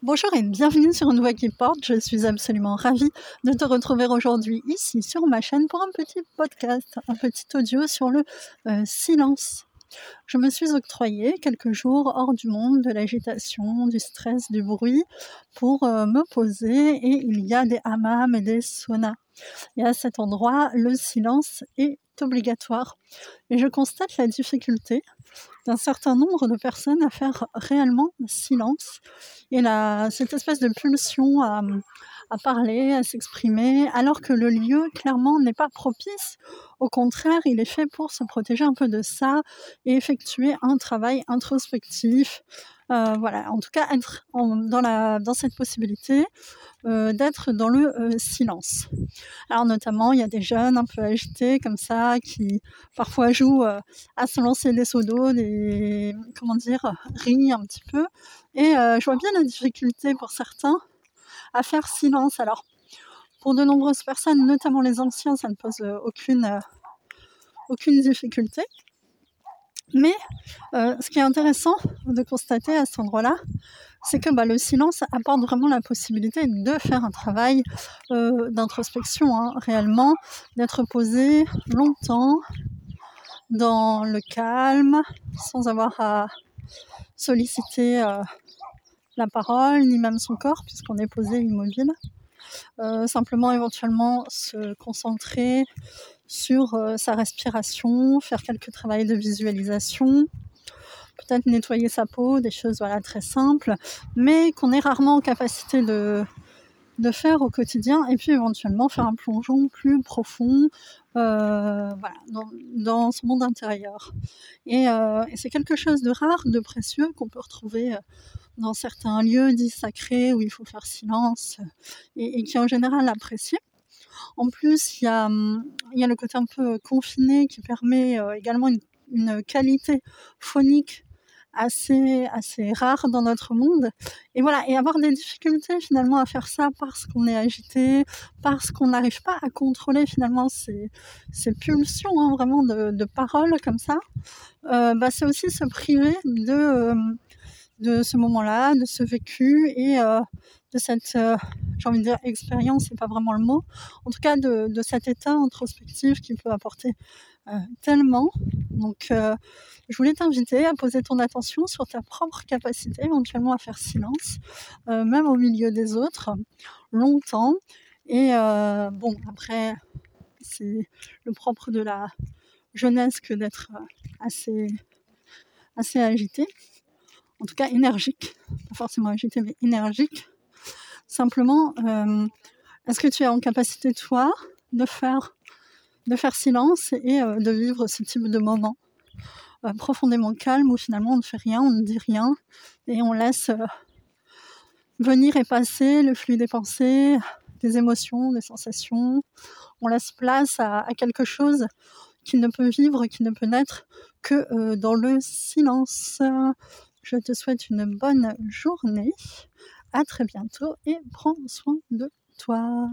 Bonjour et bienvenue sur Une Voix qui porte. Je suis absolument ravie de te retrouver aujourd'hui ici sur ma chaîne pour un petit podcast, un petit audio sur le euh, silence. Je me suis octroyé quelques jours hors du monde de l'agitation, du stress, du bruit pour euh, me poser et il y a des hammams et des saunas. Et à cet endroit, le silence est obligatoire. Et je constate la difficulté d'un certain nombre de personnes à faire réellement silence. Et la, cette espèce de pulsion à, à parler, à s'exprimer, alors que le lieu, clairement, n'est pas propice. Au contraire, il est fait pour se protéger un peu de ça et effectuer un travail introspectif, euh, voilà, en tout cas être dans, la, dans cette possibilité euh, d'être dans le euh, silence. Alors notamment, il y a des jeunes un peu agités comme ça qui parfois jouent à se lancer des seaux d'eau, des comment dire, rient un petit peu. Et je vois bien la difficulté pour certains à faire silence. Alors pour de nombreuses personnes, notamment les anciens, ça ne pose aucune aucune difficulté. Mais euh, ce qui est intéressant de constater à cet endroit-là, c'est que bah, le silence apporte vraiment la possibilité de faire un travail euh, d'introspection, hein, réellement, d'être posé longtemps dans le calme, sans avoir à solliciter euh, la parole, ni même son corps, puisqu'on est posé immobile. simplement éventuellement se concentrer sur euh, sa respiration, faire quelques travaux de visualisation, peut-être nettoyer sa peau, des choses voilà, très simples, mais qu'on est rarement en capacité de, de faire au quotidien, et puis éventuellement faire un plongeon plus profond euh, dans, son monde intérieur. Et, euh, et c'est quelque chose de rare, de précieux qu'on peut retrouver euh, dans certains lieux dits sacrés où il faut faire silence et, qui est en général apprécié. En plus, il y a, hum, y a le côté un peu confiné qui permet également une qualité phonique assez assez rare dans notre monde. Et voilà et avoir des difficultés finalement à faire ça parce qu'on est agité parce qu'on n'arrive pas à contrôler finalement ces, ces pulsions hein, vraiment de, de paroles comme ça euh, bah, c'est aussi se priver de euh, de ce moment-là de ce vécu et euh, de cette euh, j'ai envie de dire expérience, c'est pas vraiment le mot, en tout cas de, de cet état introspectif qui peut apporter euh, tellement. Donc, je voulais t'inviter à poser ton attention sur ta propre capacité, éventuellement à faire silence, même au milieu des autres, longtemps. Et bon, après, c'est le propre de la jeunesse que d'être assez, assez agité, en tout cas énergique, pas forcément agité, mais énergique Simplement, euh, est-ce que tu es en capacité, toi, de faire, de faire silence et euh, de vivre ce type de moment euh, profondément calme où finalement on ne fait rien, on ne dit rien et on laisse venir et passer le flux des pensées, des émotions, des sensations. On laisse place à, quelque chose qui ne peut vivre, qui ne peut naître que dans le silence. Je te souhaite une bonne journée à très bientôt et prends soin de toi.